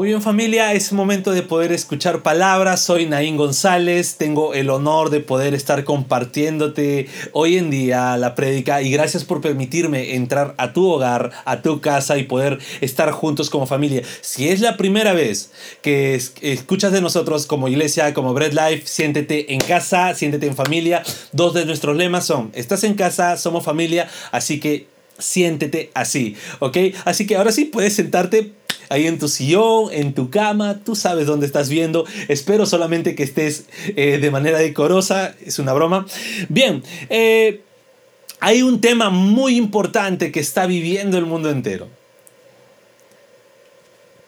Muy bien familia, es momento de poder escuchar palabras. Soy Naín González, tengo el honor de poder estar compartiéndote hoy en día la prédica y gracias por permitirme entrar a tu hogar, a tu casa y poder estar juntos como familia. Si es la primera vez que escuchas de nosotros como iglesia, como Bread Life, siéntete en casa, siéntete en familia. Dos de nuestros lemas son, estás en casa, somos familia, así que siéntete así, ¿ok? Así que ahora sí puedes sentarte ahí en tu sillón, en tu cama, tú sabes dónde estás viendo. Espero solamente que estés eh, de manera decorosa, es una broma. Bien, eh, hay un tema muy importante que está viviendo el mundo entero.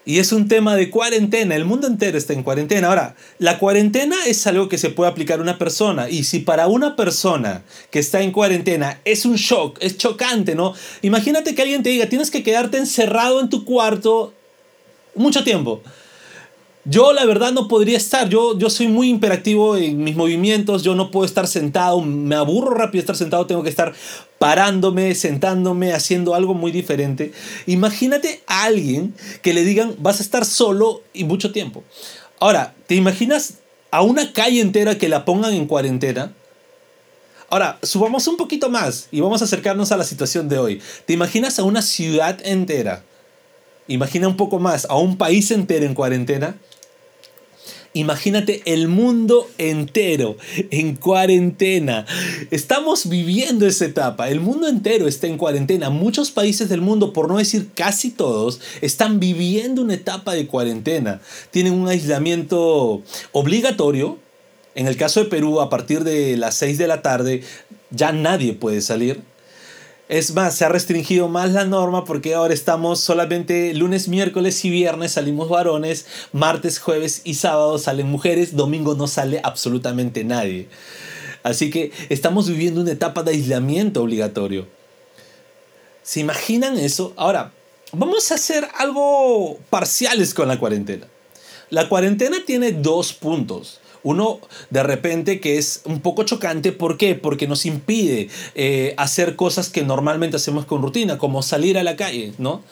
Y es un tema de cuarentena, el mundo entero está en cuarentena. Ahora, la cuarentena es algo que se puede aplicar a una persona. Y si para una persona que está en cuarentena es un shock, es chocante, ¿no? Imagínate que alguien te diga, tienes que quedarte encerrado en tu cuarto mucho tiempo. Yo la verdad no podría estar, yo, yo soy muy imperactivo en mis movimientos, yo no puedo estar sentado, me aburro rápido estar sentado, tengo que estar parándome, sentándome, haciendo algo muy diferente. Imagínate a alguien que le digan vas a estar solo y mucho tiempo. Ahora, ¿te imaginas a una calle entera que la pongan en cuarentena? Ahora, subamos un poquito más y vamos a acercarnos a la situación de hoy. ¿Te imaginas a una ciudad entera? Imagina un poco más, a un país entero en cuarentena. Imagínate el mundo entero en cuarentena. Estamos viviendo esa etapa. El mundo entero está en cuarentena. Muchos países del mundo, por no decir casi todos, están viviendo una etapa de cuarentena. Tienen un aislamiento obligatorio. En el caso de Perú, a partir de las 6 de la tarde, ya nadie puede salir. Es más, se ha restringido más la norma porque ahora estamos solamente lunes, miércoles y viernes salimos varones, martes, jueves y sábado salen mujeres, domingo no sale absolutamente nadie. Así que estamos viviendo una etapa de aislamiento obligatorio. ¿Se imaginan eso? Ahora, vamos a hacer algo parciales con la cuarentena. La cuarentena tiene dos puntos uno de repente que es un poco chocante. ¿Por qué? Porque nos impide eh, hacer cosas que normalmente hacemos con rutina, como salir a la calle, ¿no?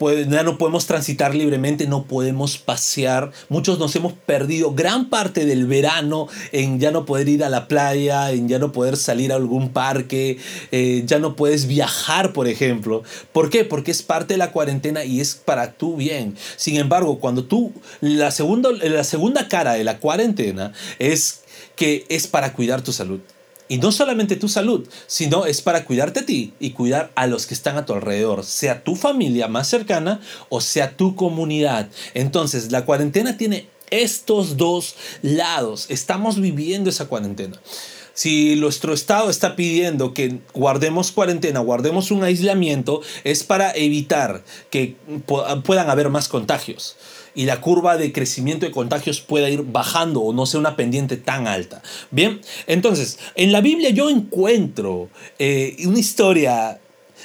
Ya no podemos transitar libremente, no podemos pasear. Muchos nos hemos perdido gran parte del verano en ya no poder ir a la playa, en ya no poder salir a algún parque, eh, ya no puedes viajar, por ejemplo. ¿Por qué? Porque es parte de la cuarentena y es para tu bien. Sin embargo, cuando tú, la segunda, la segunda cara de la cuarentena es que es para cuidar tu salud. Y no solamente tu salud, sino es para cuidarte a ti y cuidar a los que están a tu alrededor, sea tu familia más cercana o sea tu comunidad. Entonces, la cuarentena tiene estos dos lados. Estamos viviendo esa cuarentena. Si nuestro Estado está pidiendo que guardemos cuarentena, guardemos un aislamiento, es para evitar que puedan haber más contagios y la curva de crecimiento de contagios pueda ir bajando o no sea una pendiente tan alta. Bien, entonces, en la Biblia yo encuentro eh, una historia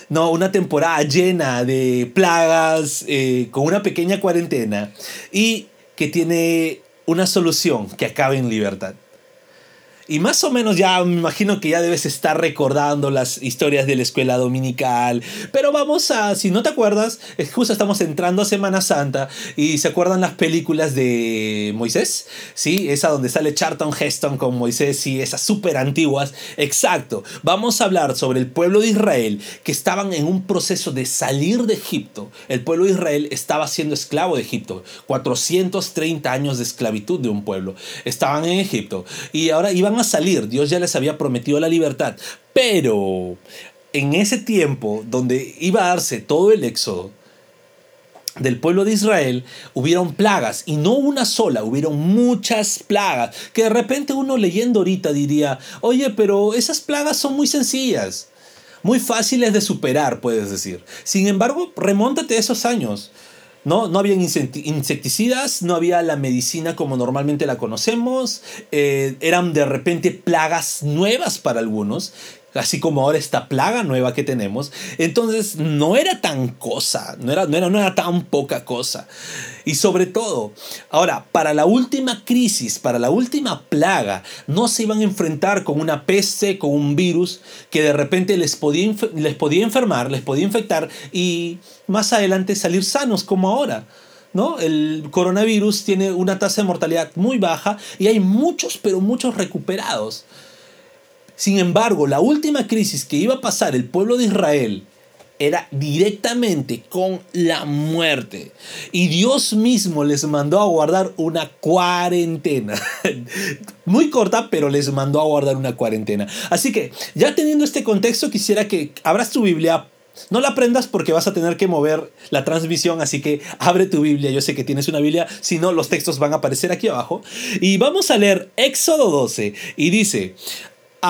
no, una temporada llena de plagas, eh, con una pequeña cuarentena y que tiene una solución que acaba en libertad. Y más o menos ya me imagino que ya debes estar recordando las historias de la escuela dominical. Pero vamos a, si no te acuerdas, justo estamos entrando a Semana Santa y se acuerdan las películas de Moisés, ¿sí? Esa donde sale Charlton Heston con Moisés y esas súper antiguas. Exacto. Vamos a hablar sobre el pueblo de Israel que estaban en un proceso de salir de Egipto. El pueblo de Israel estaba siendo esclavo de Egipto. 430 años de esclavitud de un pueblo. Estaban en Egipto y ahora iban a salir, Dios ya les había prometido la libertad, pero en ese tiempo donde iba a darse todo el éxodo, del pueblo de Israel hubieron plagas y no una sola, hubieron muchas plagas que de repente uno leyendo ahorita diría, oye, pero esas plagas son muy sencillas, muy fáciles de superar, puedes decir. Sin embargo, remóntate a esos años. ¿No? No había insecticidas, no había la medicina como normalmente la conocemos, eh, eran de repente plagas nuevas para algunos. Así como ahora esta plaga nueva que tenemos. Entonces no era tan cosa, no era, no era, no era tan poca cosa. Y sobre todo, ahora, para la última crisis, para la última plaga, no se iban a enfrentar con una peste, con un virus que de repente les podía, les podía enfermar, les podía infectar y más adelante salir sanos como ahora. ¿No? El coronavirus tiene una tasa de mortalidad muy baja y hay muchos, pero muchos recuperados. Sin embargo, la última crisis que iba a pasar el pueblo de Israel era directamente con la muerte. Y Dios mismo les mandó a guardar una cuarentena. Muy corta, pero les mandó a guardar una cuarentena. Así que, ya teniendo este contexto, quisiera que abras tu Biblia. No la aprendas porque vas a tener que mover la transmisión, así que abre tu Biblia. Yo sé que tienes una Biblia, si no, los textos van a aparecer aquí abajo. Y vamos a leer Éxodo 12. Y dice,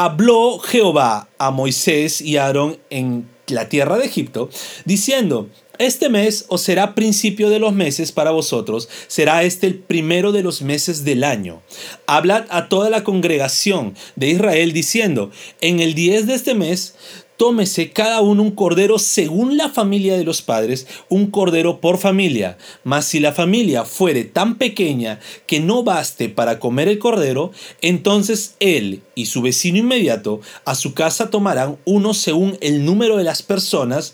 habló Jehová a Moisés y Aarón en la tierra de Egipto, diciendo, este mes os será principio de los meses para vosotros, será este el primero de los meses del año. Hablad a toda la congregación de Israel diciendo, en el 10 de este mes tómese cada uno un cordero según la familia de los padres, un cordero por familia. Mas si la familia fuere tan pequeña que no baste para comer el cordero, entonces él y su vecino inmediato a su casa tomarán uno según el número de las personas,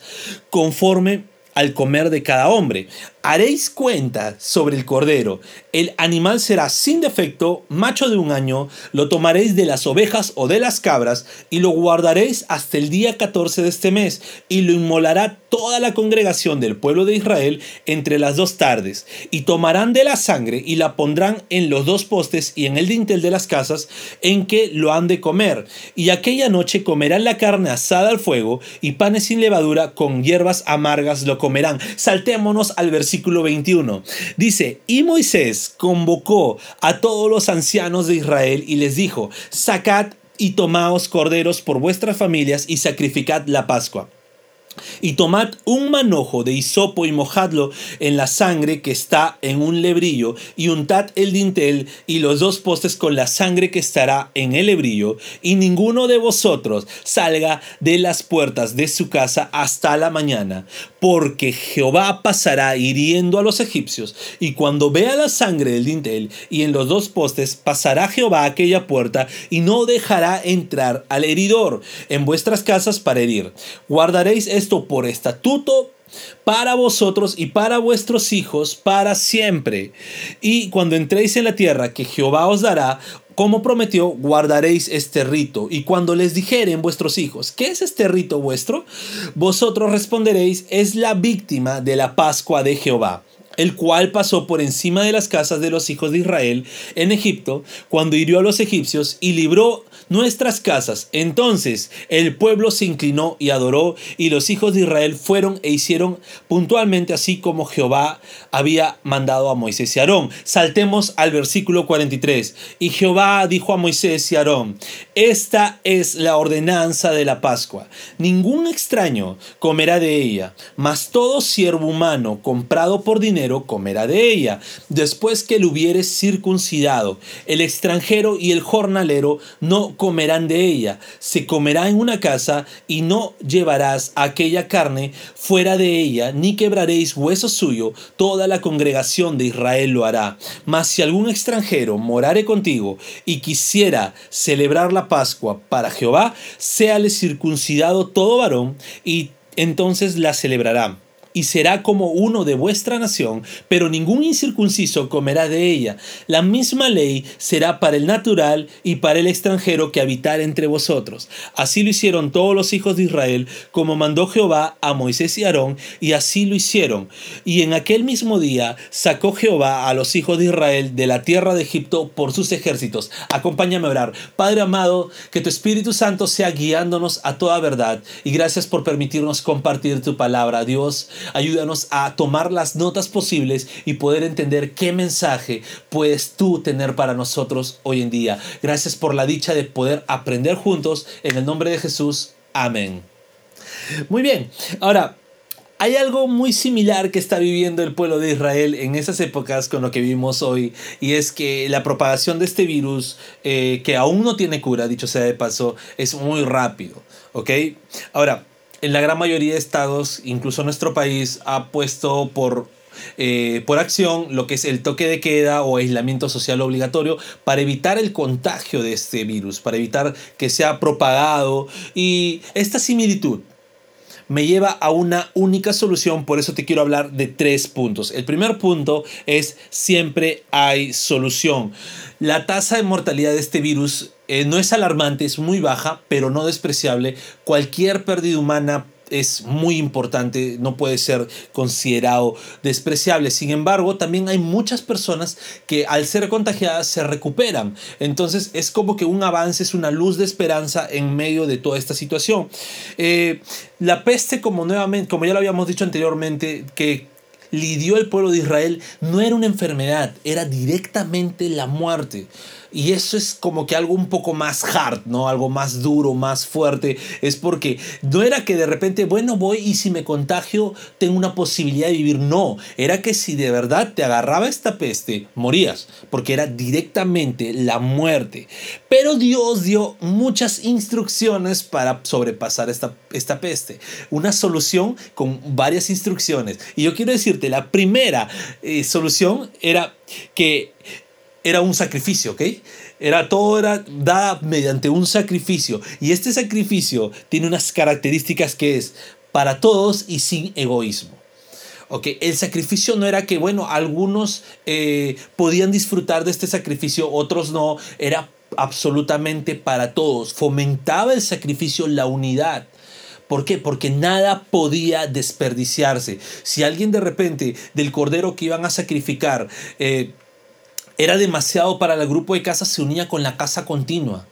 conforme al comer de cada hombre. Haréis cuenta sobre el cordero. El animal será sin defecto, macho de un año, lo tomaréis de las ovejas o de las cabras y lo guardaréis hasta el día 14 de este mes y lo inmolará toda la congregación del pueblo de Israel entre las dos tardes y tomarán de la sangre y la pondrán en los dos postes y en el dintel de las casas en que lo han de comer y aquella noche comerán la carne asada al fuego y panes sin levadura con hierbas amargas lo comerán. Saltémonos al versículo versículo 21. Dice, y Moisés convocó a todos los ancianos de Israel y les dijo, sacad y tomaos corderos por vuestras familias y sacrificad la Pascua. Y tomad un manojo de hisopo y mojadlo en la sangre que está en un lebrillo, y untad el dintel y los dos postes con la sangre que estará en el lebrillo, y ninguno de vosotros salga de las puertas de su casa hasta la mañana, porque Jehová pasará hiriendo a los egipcios, y cuando vea la sangre del dintel y en los dos postes, pasará Jehová aquella puerta, y no dejará entrar al heridor en vuestras casas para herir. Guardaréis esto por estatuto para vosotros y para vuestros hijos para siempre. Y cuando entréis en la tierra que Jehová os dará, como prometió, guardaréis este rito. Y cuando les dijeren vuestros hijos, ¿qué es este rito vuestro? Vosotros responderéis, es la víctima de la Pascua de Jehová el cual pasó por encima de las casas de los hijos de Israel en Egipto, cuando hirió a los egipcios y libró nuestras casas. Entonces el pueblo se inclinó y adoró, y los hijos de Israel fueron e hicieron puntualmente así como Jehová había mandado a Moisés y Aarón. Saltemos al versículo 43. Y Jehová dijo a Moisés y Aarón, esta es la ordenanza de la Pascua. Ningún extraño comerá de ella, mas todo siervo humano comprado por dinero comerá de ella, después que lo hubiere circuncidado. El extranjero y el jornalero no comerán de ella, se comerá en una casa y no llevarás aquella carne fuera de ella, ni quebraréis hueso suyo, toda la congregación de Israel lo hará. Mas si algún extranjero morare contigo y quisiera celebrar la Pascua para Jehová, séale circuncidado todo varón y entonces la celebrará y será como uno de vuestra nación, pero ningún incircunciso comerá de ella. La misma ley será para el natural y para el extranjero que habitar entre vosotros. Así lo hicieron todos los hijos de Israel, como mandó Jehová a Moisés y Aarón, y así lo hicieron. Y en aquel mismo día sacó Jehová a los hijos de Israel de la tierra de Egipto por sus ejércitos. Acompáñame a orar. Padre amado, que tu Espíritu Santo sea guiándonos a toda verdad, y gracias por permitirnos compartir tu palabra, Dios. Ayúdanos a tomar las notas posibles y poder entender qué mensaje puedes tú tener para nosotros hoy en día. Gracias por la dicha de poder aprender juntos. En el nombre de Jesús. Amén. Muy bien. Ahora, hay algo muy similar que está viviendo el pueblo de Israel en esas épocas con lo que vivimos hoy, y es que la propagación de este virus, eh, que aún no tiene cura, dicho sea de paso, es muy rápido, ¿ok? Ahora, en la gran mayoría de estados, incluso nuestro país, ha puesto por eh, por acción lo que es el toque de queda o aislamiento social obligatorio para evitar el contagio de este virus, para evitar que sea propagado. Y esta similitud me lleva a una única solución, por eso te quiero hablar de tres puntos. El primer punto es siempre hay solución. La tasa de mortalidad de este virus eh, no es alarmante, es muy baja, pero no despreciable. Cualquier pérdida humana es muy importante, no puede ser considerado despreciable. Sin embargo, también hay muchas personas que al ser contagiadas se recuperan. Entonces es como que un avance, es una luz de esperanza en medio de toda esta situación. Eh, la peste, como, nuevamente, como ya lo habíamos dicho anteriormente, que lidió el pueblo de Israel, no era una enfermedad, era directamente la muerte. Y eso es como que algo un poco más hard, ¿no? Algo más duro, más fuerte. Es porque no era que de repente, bueno, voy y si me contagio tengo una posibilidad de vivir. No, era que si de verdad te agarraba esta peste, morías, porque era directamente la muerte. Pero Dios dio muchas instrucciones para sobrepasar esta, esta peste. Una solución con varias instrucciones. Y yo quiero decirte, la primera eh, solución era que era un sacrificio, ¿ok? Era todo era dada mediante un sacrificio. Y este sacrificio tiene unas características que es para todos y sin egoísmo. ¿ok? El sacrificio no era que, bueno, algunos eh, podían disfrutar de este sacrificio, otros no. Era absolutamente para todos. Fomentaba el sacrificio la unidad. ¿Por qué? Porque nada podía desperdiciarse. Si alguien de repente del cordero que iban a sacrificar eh, era demasiado para el grupo de casa, se unía con la casa continua.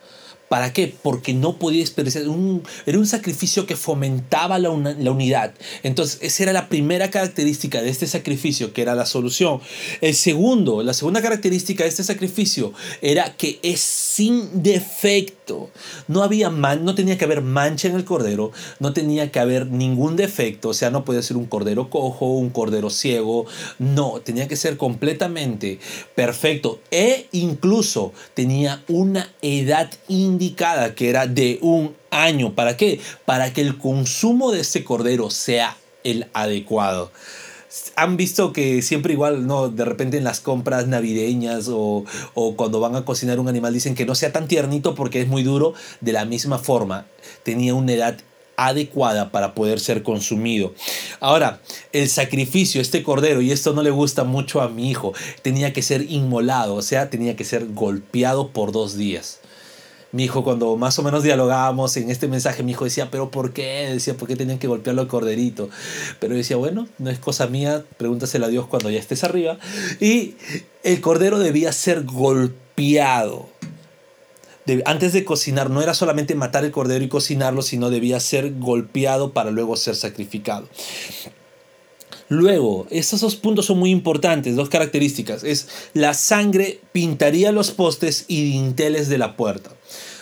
¿Para qué? Porque no podía expresar. Un, era un sacrificio que fomentaba la, unidad. Entonces, esa era la primera característica de este sacrificio, que era la solución. El segundo, la segunda característica de este sacrificio era que es sin defecto. No había man, no tenía que haber mancha en el cordero, no tenía que haber ningún defecto. O sea, no podía ser un cordero cojo, un cordero ciego. No, tenía que ser completamente perfecto. E incluso tenía una edad indicada indicada que era de un año. ¿Para qué? Para que el consumo de este cordero sea el adecuado. Han visto que siempre igual, ¿no? De repente en las compras navideñas o, o cuando van a cocinar un animal dicen que no sea tan tiernito porque es muy duro. De la misma forma, tenía una edad adecuada para poder ser consumido. Ahora, el sacrificio, este cordero, y esto no le gusta mucho a mi hijo, tenía que ser inmolado, o sea, tenía que ser golpeado por dos días mi hijo cuando más o menos dialogábamos en este mensaje, mi hijo decía, pero ¿por qué? Decía, ¿por qué tenían que golpearlo al corderito? Pero decía, bueno, no es cosa mía, pregúntaselo a Dios cuando ya estés arriba. Y el cordero debía ser golpeado. antes de cocinar, no era solamente matar el cordero y cocinarlo, sino debía ser golpeado para luego ser sacrificado. Luego, estos dos puntos son muy importantes, dos características. Es la sangre pintaría los postes y dinteles de la puerta.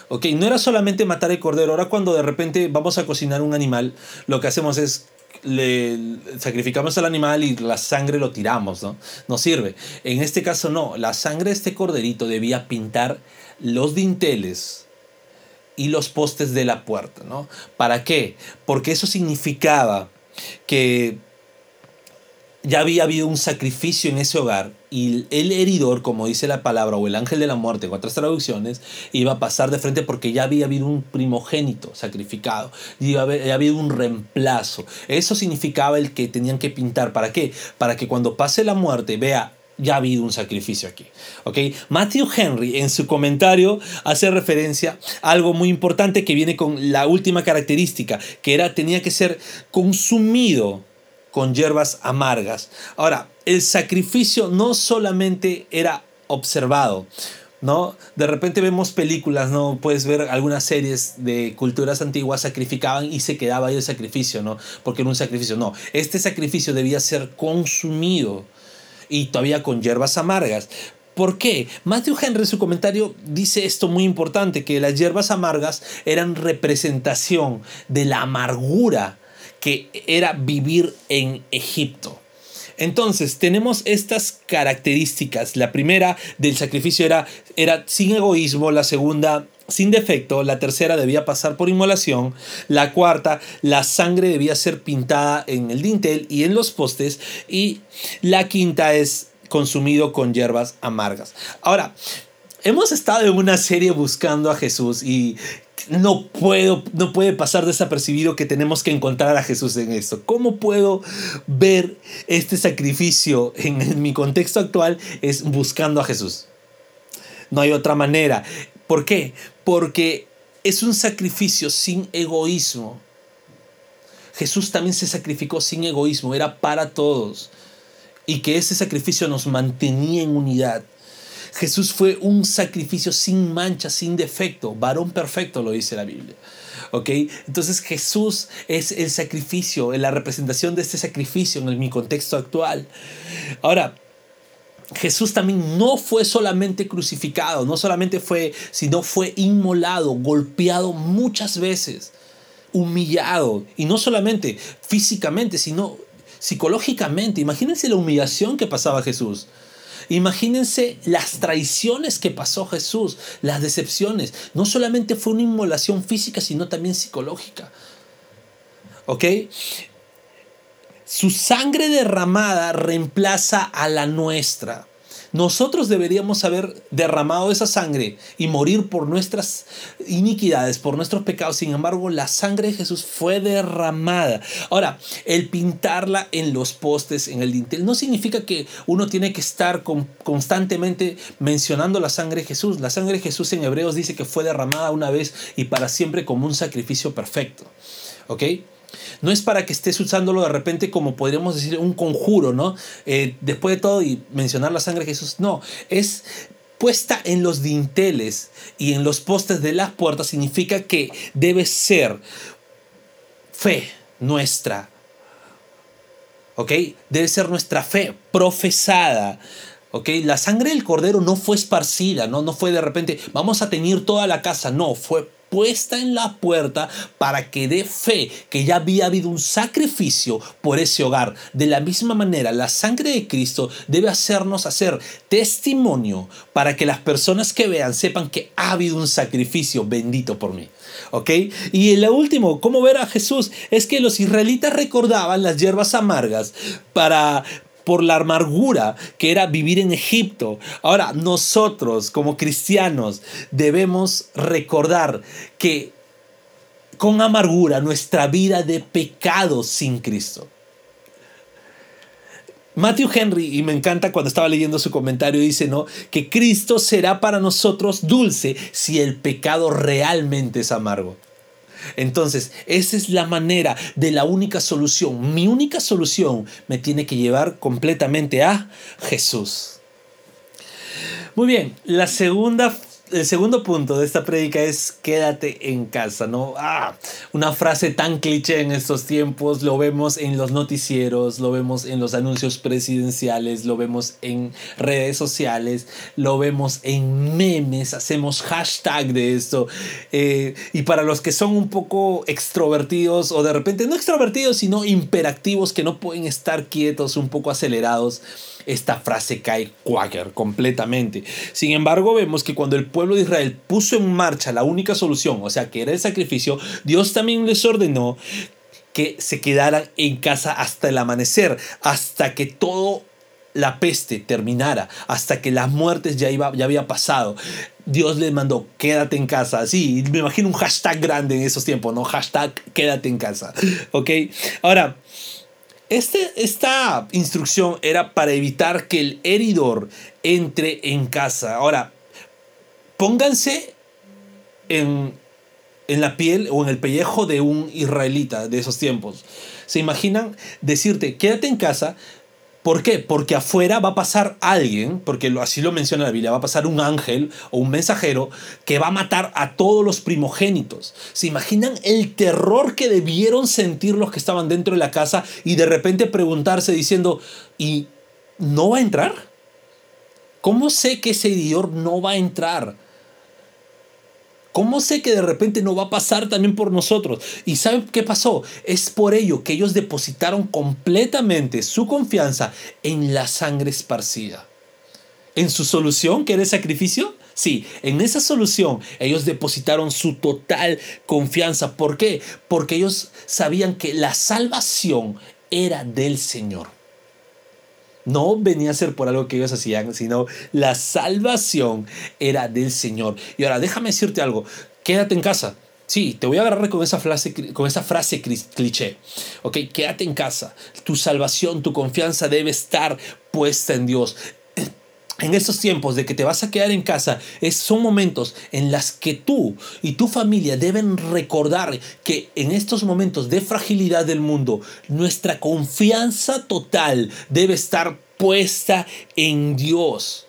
Ok, no era solamente matar el cordero. Ahora cuando de repente vamos a cocinar un animal, lo que hacemos es le sacrificamos al animal y la sangre lo tiramos, ¿no? No sirve. En este caso no, la sangre de este corderito debía pintar los dinteles y los postes de la puerta, ¿no? ¿Para qué? Porque eso significaba que ya había habido un sacrificio en ese hogar y el heridor, como dice la palabra, o el ángel de la muerte, en otras traducciones, iba a pasar de frente porque ya había habido un primogénito sacrificado, y había habido un reemplazo. Eso significaba el que tenían que pintar. ¿Para qué? Para que cuando pase la muerte vea ya ha habido un sacrificio aquí. ¿ok? Matthew Henry en su comentario hace referencia a algo muy importante que viene con la última característica, que era tenía que ser consumido con hierbas amargas. Ahora, el sacrificio no solamente era observado, ¿no? De repente vemos películas, ¿no? Puedes ver algunas series de culturas antiguas sacrificaban y se quedaba ahí el sacrificio, ¿no? Porque era un sacrificio. No, este sacrificio debía ser consumido y todavía con hierbas amargas. ¿Por qué? Matthew Henry en su comentario dice esto muy importante, que las hierbas amargas eran representación de la amargura que era vivir en Egipto. Entonces, tenemos estas características. La primera del sacrificio era, era sin egoísmo, la segunda sin defecto, la tercera debía pasar por inmolación, la cuarta, la sangre debía ser pintada en el dintel y en los postes, y la quinta es consumido con hierbas amargas. Ahora, hemos estado en una serie buscando a Jesús y no puedo, no puede pasar desapercibido que tenemos que encontrar a Jesús en esto. ¿Cómo puedo ver este sacrificio en, en mi contexto actual? Es buscando a Jesús. No hay otra manera. ¿Por qué? Porque es un sacrificio sin egoísmo. Jesús también se sacrificó sin egoísmo, era para todos. Y que ese sacrificio nos mantenía en unidad. Jesús fue un sacrificio sin mancha, sin defecto, varón perfecto, lo dice la Biblia. ¿Ok? Entonces Jesús es el sacrificio, la representación de este sacrificio en mi contexto actual. Ahora, Jesús también no fue solamente crucificado, no solamente fue, sino fue inmolado, golpeado muchas veces, humillado, y no solamente físicamente, sino psicológicamente. Imagínense la humillación que pasaba Jesús. Imagínense las traiciones que pasó Jesús, las decepciones. No solamente fue una inmolación física, sino también psicológica. ¿Ok? Su sangre derramada reemplaza a la nuestra. Nosotros deberíamos haber derramado esa sangre y morir por nuestras iniquidades, por nuestros pecados. Sin embargo, la sangre de Jesús fue derramada. Ahora, el pintarla en los postes, en el dintel, no significa que uno tiene que estar constantemente mencionando la sangre de Jesús. La sangre de Jesús en Hebreos dice que fue derramada una vez y para siempre como un sacrificio perfecto. ¿Ok? No es para que estés usándolo de repente como podríamos decir un conjuro, ¿no? Eh, después de todo y mencionar la sangre de Jesús, no, es puesta en los dinteles y en los postes de las puertas significa que debe ser fe nuestra. ¿Ok? Debe ser nuestra fe profesada. ¿Ok? La sangre del cordero no fue esparcida, ¿no? No fue de repente, vamos a tener toda la casa. No, fue puesta en la puerta para que dé fe que ya había habido un sacrificio por ese hogar. De la misma manera, la sangre de Cristo debe hacernos hacer testimonio para que las personas que vean sepan que ha habido un sacrificio bendito por mí. ¿Ok? Y lo último, ¿cómo ver a Jesús? Es que los israelitas recordaban las hierbas amargas para, por la amargura que era vivir en Egipto. Ahora, nosotros como cristianos debemos recordar que con amargura nuestra vida de pecado sin Cristo. Matthew Henry, y me encanta cuando estaba leyendo su comentario, dice, ¿no? Que Cristo será para nosotros dulce si el pecado realmente es amargo. Entonces, esa es la manera de la única solución. Mi única solución me tiene que llevar completamente a Jesús. Muy bien, la segunda el segundo punto de esta prédica es quédate en casa, ¿no? Ah, una frase tan cliché en estos tiempos, lo vemos en los noticieros, lo vemos en los anuncios presidenciales, lo vemos en redes sociales, lo vemos en memes, hacemos hashtag de esto. Eh, y para los que son un poco extrovertidos o de repente no extrovertidos, sino imperactivos, que no pueden estar quietos, un poco acelerados, esta frase cae quaker completamente. Sin embargo, vemos que cuando el pueblo de Israel puso en marcha la única solución, o sea, que era el sacrificio, Dios también les ordenó que se quedaran en casa hasta el amanecer, hasta que todo la peste terminara, hasta que las muertes ya, iba, ya había pasado. Dios les mandó, quédate en casa. Sí, me imagino un hashtag grande en esos tiempos, ¿no? Hashtag, quédate en casa. ¿Ok? Ahora, este, esta instrucción era para evitar que el heridor entre en casa. Ahora, pónganse en, en la piel o en el pellejo de un israelita de esos tiempos. ¿Se imaginan decirte, quédate en casa, ¿Por qué? Porque afuera va a pasar alguien, porque así lo menciona la Biblia, va a pasar un ángel o un mensajero que va a matar a todos los primogénitos. ¿Se imaginan el terror que debieron sentir los que estaban dentro de la casa y de repente preguntarse diciendo, ¿y no va a entrar? ¿Cómo sé que ese idior no va a entrar? ¿Cómo sé que de repente no va a pasar también por nosotros? ¿Y saben qué pasó? Es por ello que ellos depositaron completamente su confianza en la sangre esparcida. En su solución, que era el sacrificio, Sí, en esa solución ellos depositaron su total confianza. ¿Por qué? Porque ellos sabían que la salvación era del Señor. No venía a ser por algo que ellos hacían, sino la salvación era del Señor. Y ahora déjame decirte algo, quédate en casa. Sí, te voy a agarrar con esa frase, con esa frase cliché. Ok, quédate en casa. Tu salvación, tu confianza debe estar puesta en Dios en estos tiempos de que te vas a quedar en casa, es, son momentos en los que tú y tu familia deben recordar que en estos momentos de fragilidad del mundo, nuestra confianza total debe estar puesta en Dios.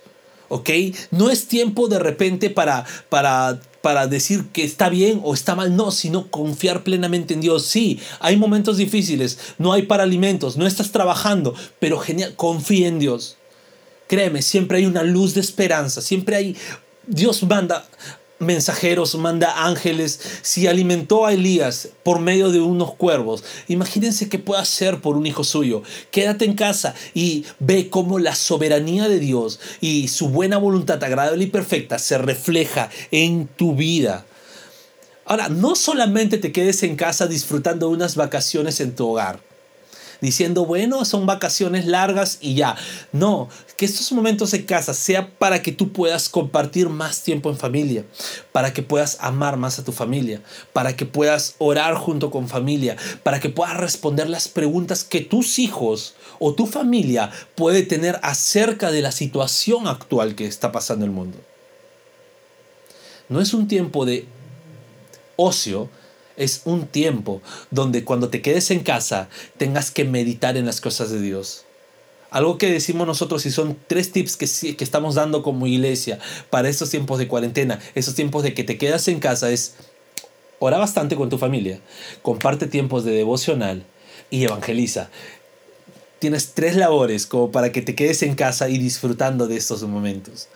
¿Ok? No es tiempo de repente para, para, para decir que está bien o está mal, no, sino confiar plenamente en Dios. Sí, hay momentos difíciles, no hay para alimentos, no estás trabajando, pero genial, confía en Dios. Créeme, siempre hay una luz de esperanza, siempre hay... Dios manda mensajeros, manda ángeles. Si alimentó a Elías por medio de unos cuervos, imagínense qué puede hacer por un hijo suyo. Quédate en casa y ve cómo la soberanía de Dios y su buena voluntad agradable y perfecta se refleja en tu vida. Ahora, no solamente te quedes en casa disfrutando unas vacaciones en tu hogar diciendo, bueno, son vacaciones largas y ya. No, que estos momentos en casa sea para que tú puedas compartir más tiempo en familia, para que puedas amar más a tu familia, para que puedas orar junto con familia, para que puedas responder las preguntas que tus hijos o tu familia puede tener acerca de la situación actual que está pasando en el mundo. No es un tiempo de ocio, es un tiempo donde cuando te quedes en casa tengas que meditar en las cosas de Dios. Algo que decimos nosotros y son tres tips que, que estamos dando como iglesia para estos tiempos de cuarentena, esos tiempos de que te quedas en casa es ora bastante con tu familia, comparte tiempos de devocional y evangeliza. Tienes tres labores como para que te quedes en casa y disfrutando de estos momentos.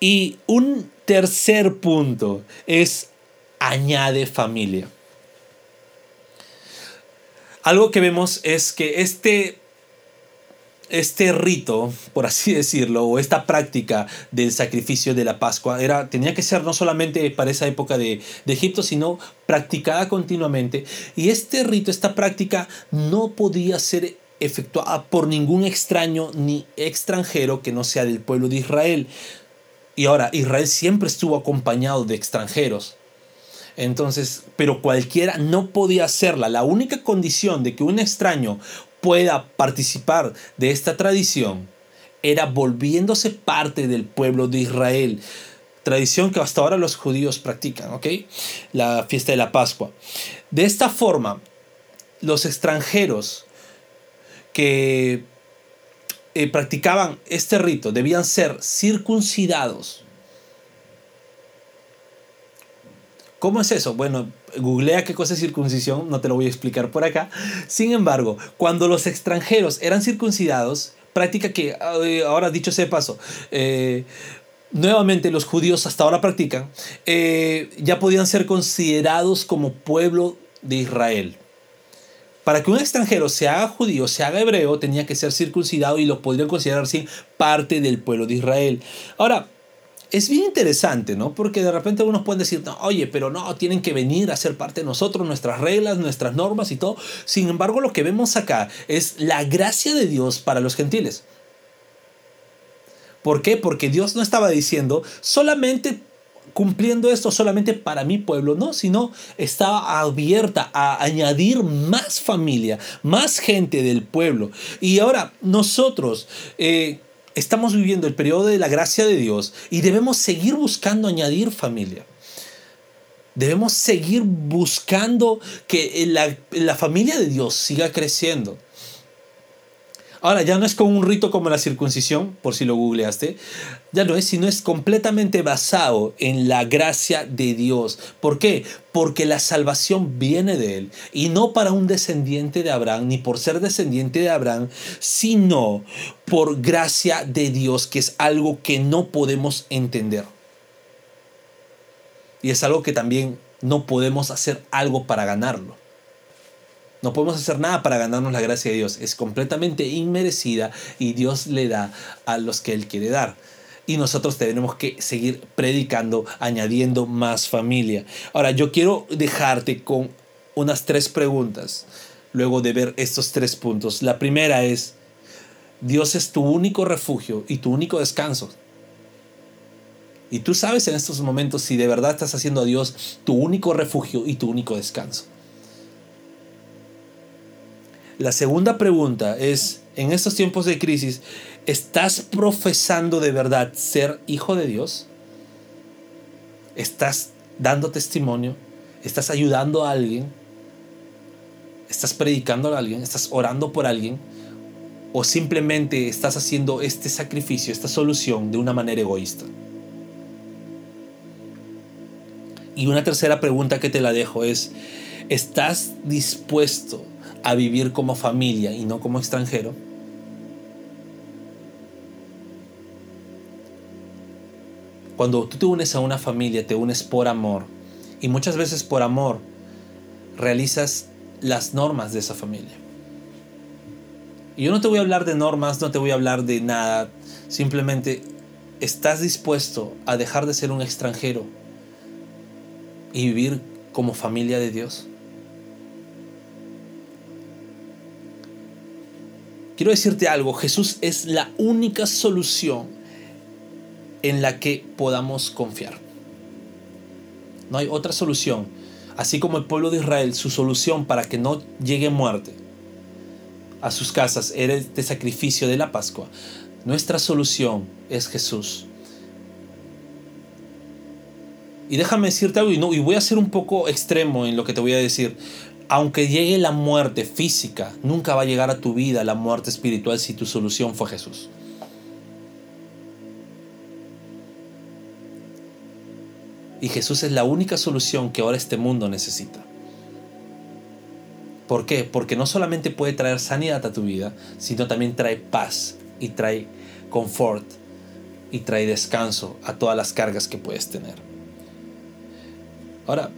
Y un tercer punto es añade familia. Algo que vemos es que este, este rito, por así decirlo, o esta práctica del sacrificio de la Pascua, era, tenía que ser no solamente para esa época de, de Egipto, sino practicada continuamente. Y este rito, esta práctica, no podía ser efectuada por ningún extraño ni extranjero que no sea del pueblo de Israel. Y ahora, Israel siempre estuvo acompañado de extranjeros. Entonces, pero cualquiera no podía hacerla. La única condición de que un extraño pueda participar de esta tradición era volviéndose parte del pueblo de Israel. Tradición que hasta ahora los judíos practican, ¿ok? La fiesta de la Pascua. De esta forma, los extranjeros que eh, practicaban este rito debían ser circuncidados ¿Cómo es eso? Bueno, googlea qué cosa es circuncisión, no te lo voy a explicar por acá. Sin embargo, cuando los extranjeros eran circuncidados, práctica que, eh, ahora dicho sea paso, eh, nuevamente los judíos hasta ahora practican, eh, ya podían ser considerados como pueblo de Israel. Para que un extranjero se haga judío, se haga hebreo, tenía que ser circuncidado y lo podrían considerar así parte del pueblo de Israel. Ahora, es bien interesante, ¿no? Porque de repente algunos pueden decir, no, oye, pero no, tienen que venir a ser parte de nosotros, nuestras reglas, nuestras normas y todo. Sin embargo, lo que vemos acá es la gracia de Dios para los gentiles. ¿Por qué? Porque Dios no estaba diciendo solamente cumpliendo esto solamente para mi pueblo, no, sino estaba abierta a añadir más familia, más gente del pueblo. Y ahora nosotros, eh, estamos viviendo el periodo de la gracia de Dios y debemos seguir buscando añadir familia. Debemos seguir buscando que la, la familia de Dios siga creciendo. Ahora, ya no es con un rito como la circuncisión, por si lo googleaste, ya no es, sino es completamente basado en la gracia de Dios. ¿Por qué? Porque la salvación viene de Él, y no para un descendiente de Abraham, ni por ser descendiente de Abraham, sino por gracia de Dios, que es algo que no podemos entender. Y es algo que también no podemos hacer algo para ganarlo. No podemos hacer nada para ganarnos la gracia de Dios. Es completamente inmerecida y Dios le da a los que Él quiere dar. Y nosotros tenemos que seguir predicando, añadiendo más familia. Ahora, yo quiero dejarte con unas tres preguntas luego de ver estos tres puntos. La primera es, Dios es tu único refugio y tu único descanso. Y tú sabes en estos momentos si de verdad estás haciendo a Dios tu único refugio y tu único descanso. La segunda pregunta es, en estos tiempos de crisis, ¿estás profesando de verdad ser hijo de Dios? ¿Estás dando testimonio? ¿Estás ayudando a alguien? ¿Estás predicando a alguien? ¿Estás orando por alguien? ¿O simplemente estás haciendo este sacrificio, esta solución de una manera egoísta? Y una tercera pregunta que te la dejo es, ¿estás dispuesto a vivir como familia y no como extranjero? Cuando tú te unes a una familia, te unes por amor. Y muchas veces por amor realizas las normas de esa familia. Y yo no te voy a hablar de normas, no te voy a hablar de nada. Simplemente estás dispuesto a dejar de ser un extranjero y vivir como familia de Dios. Quiero decirte algo, Jesús es la única solución en la que podamos confiar. No hay otra solución. Así como el pueblo de Israel, su solución para que no llegue muerte a sus casas era este sacrificio de la Pascua. Nuestra solución es Jesús. Y déjame decirte algo, y, y voy a ser un poco extremo en lo que te voy a decir aunque llegue la muerte física, nunca va a llegar a tu vida la muerte espiritual si tu solución fue Jesús. Y Jesús es la única solución que ahora este mundo necesita. ¿Por qué? Porque no solamente puede traer sanidad a tu vida, sino también trae paz y trae confort y trae descanso a todas las cargas que puedes tener. Ahora,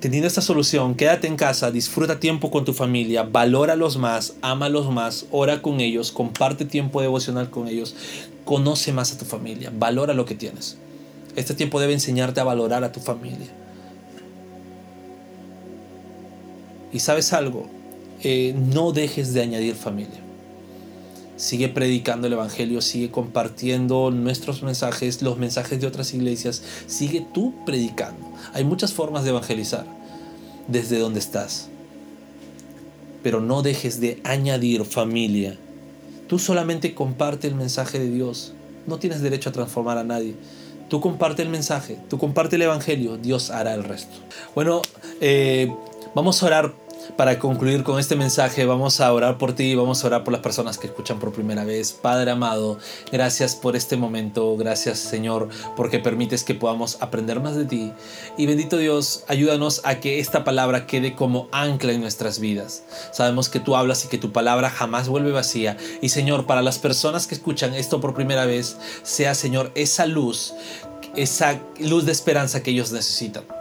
teniendo esta solución, quédate en casa, disfruta tiempo con tu familia, valóralos más, ámalos más, ora con ellos, comparte tiempo devocional con ellos, conoce más a tu familia, valora lo que tienes. Este tiempo debe enseñarte a valorar a tu familia. Y sabes algo, eh, no dejes de añadir familia. Sigue predicando el Evangelio, sigue compartiendo nuestros mensajes, los mensajes de otras iglesias. Sigue tú predicando. Hay muchas formas de evangelizar desde donde estás. Pero no dejes de añadir familia. Tú solamente comparte el mensaje de Dios. No tienes derecho a transformar a nadie. Tú comparte el mensaje, tú comparte el Evangelio, Dios hará el resto. Bueno, eh, vamos a orar para concluir con este mensaje, vamos a orar por ti, vamos a orar por las personas que escuchan por primera vez. Padre amado, gracias por este momento, gracias Señor, porque permites que podamos aprender más de ti. Y bendito Dios, ayúdanos a que esta palabra quede como ancla en nuestras vidas. Sabemos que tú hablas y que tu palabra jamás vuelve vacía. Y Señor, para las personas que escuchan esto por primera vez, sea Señor esa luz, esa luz de esperanza que ellos necesitan.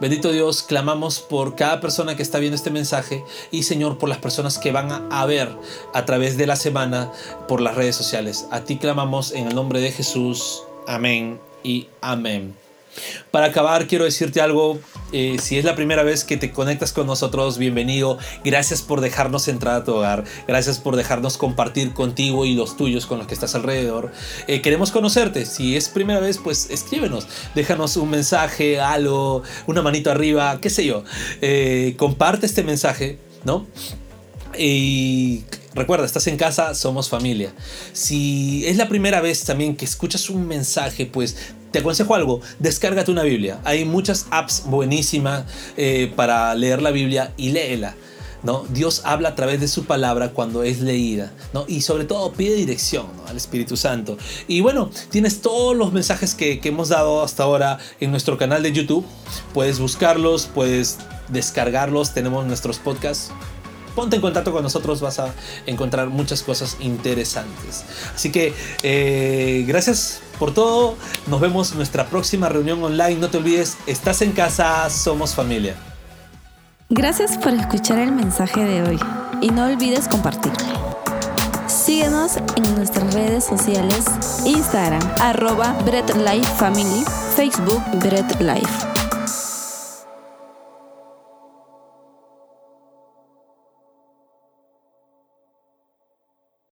Bendito Dios, clamamos por cada persona que está viendo este mensaje y Señor por las personas que van a ver a través de la semana por las redes sociales. A ti clamamos en el nombre de Jesús. Amén y amén. Para acabar, quiero decirte algo. Eh, si es la primera vez que te conectas con nosotros, bienvenido. Gracias por dejarnos entrar a tu hogar. Gracias por dejarnos compartir contigo y los tuyos con los que estás alrededor. Eh, queremos conocerte. Si es primera vez, pues escríbenos. Déjanos un mensaje, algo, una manito arriba, qué sé yo. Eh, comparte este mensaje, ¿no? Y Recuerda, estás en casa, somos familia. Si es la primera vez también que escuchas un mensaje, pues te aconsejo algo, descárgate una Biblia. Hay muchas apps buenísimas eh, para leer la Biblia y léela. ¿no? Dios habla a través de su palabra cuando es leída. Y sobre todo pide dirección al Espíritu Santo. Y bueno, tienes todos los mensajes que hemos dado hasta ahora en nuestro canal de YouTube. Puedes buscarlos, puedes descargarlos, tenemos nuestros podcasts ponte en contacto con nosotros, vas a encontrar muchas cosas interesantes. Así que eh, gracias por todo. Nos vemos en nuestra próxima reunión online. No te olvides, estás en casa, somos familia. Gracias por escuchar el mensaje de hoy y no olvides compartirlo. Síguenos en nuestras redes sociales, Instagram, arroba Bread Life Family, Facebook Bread Life.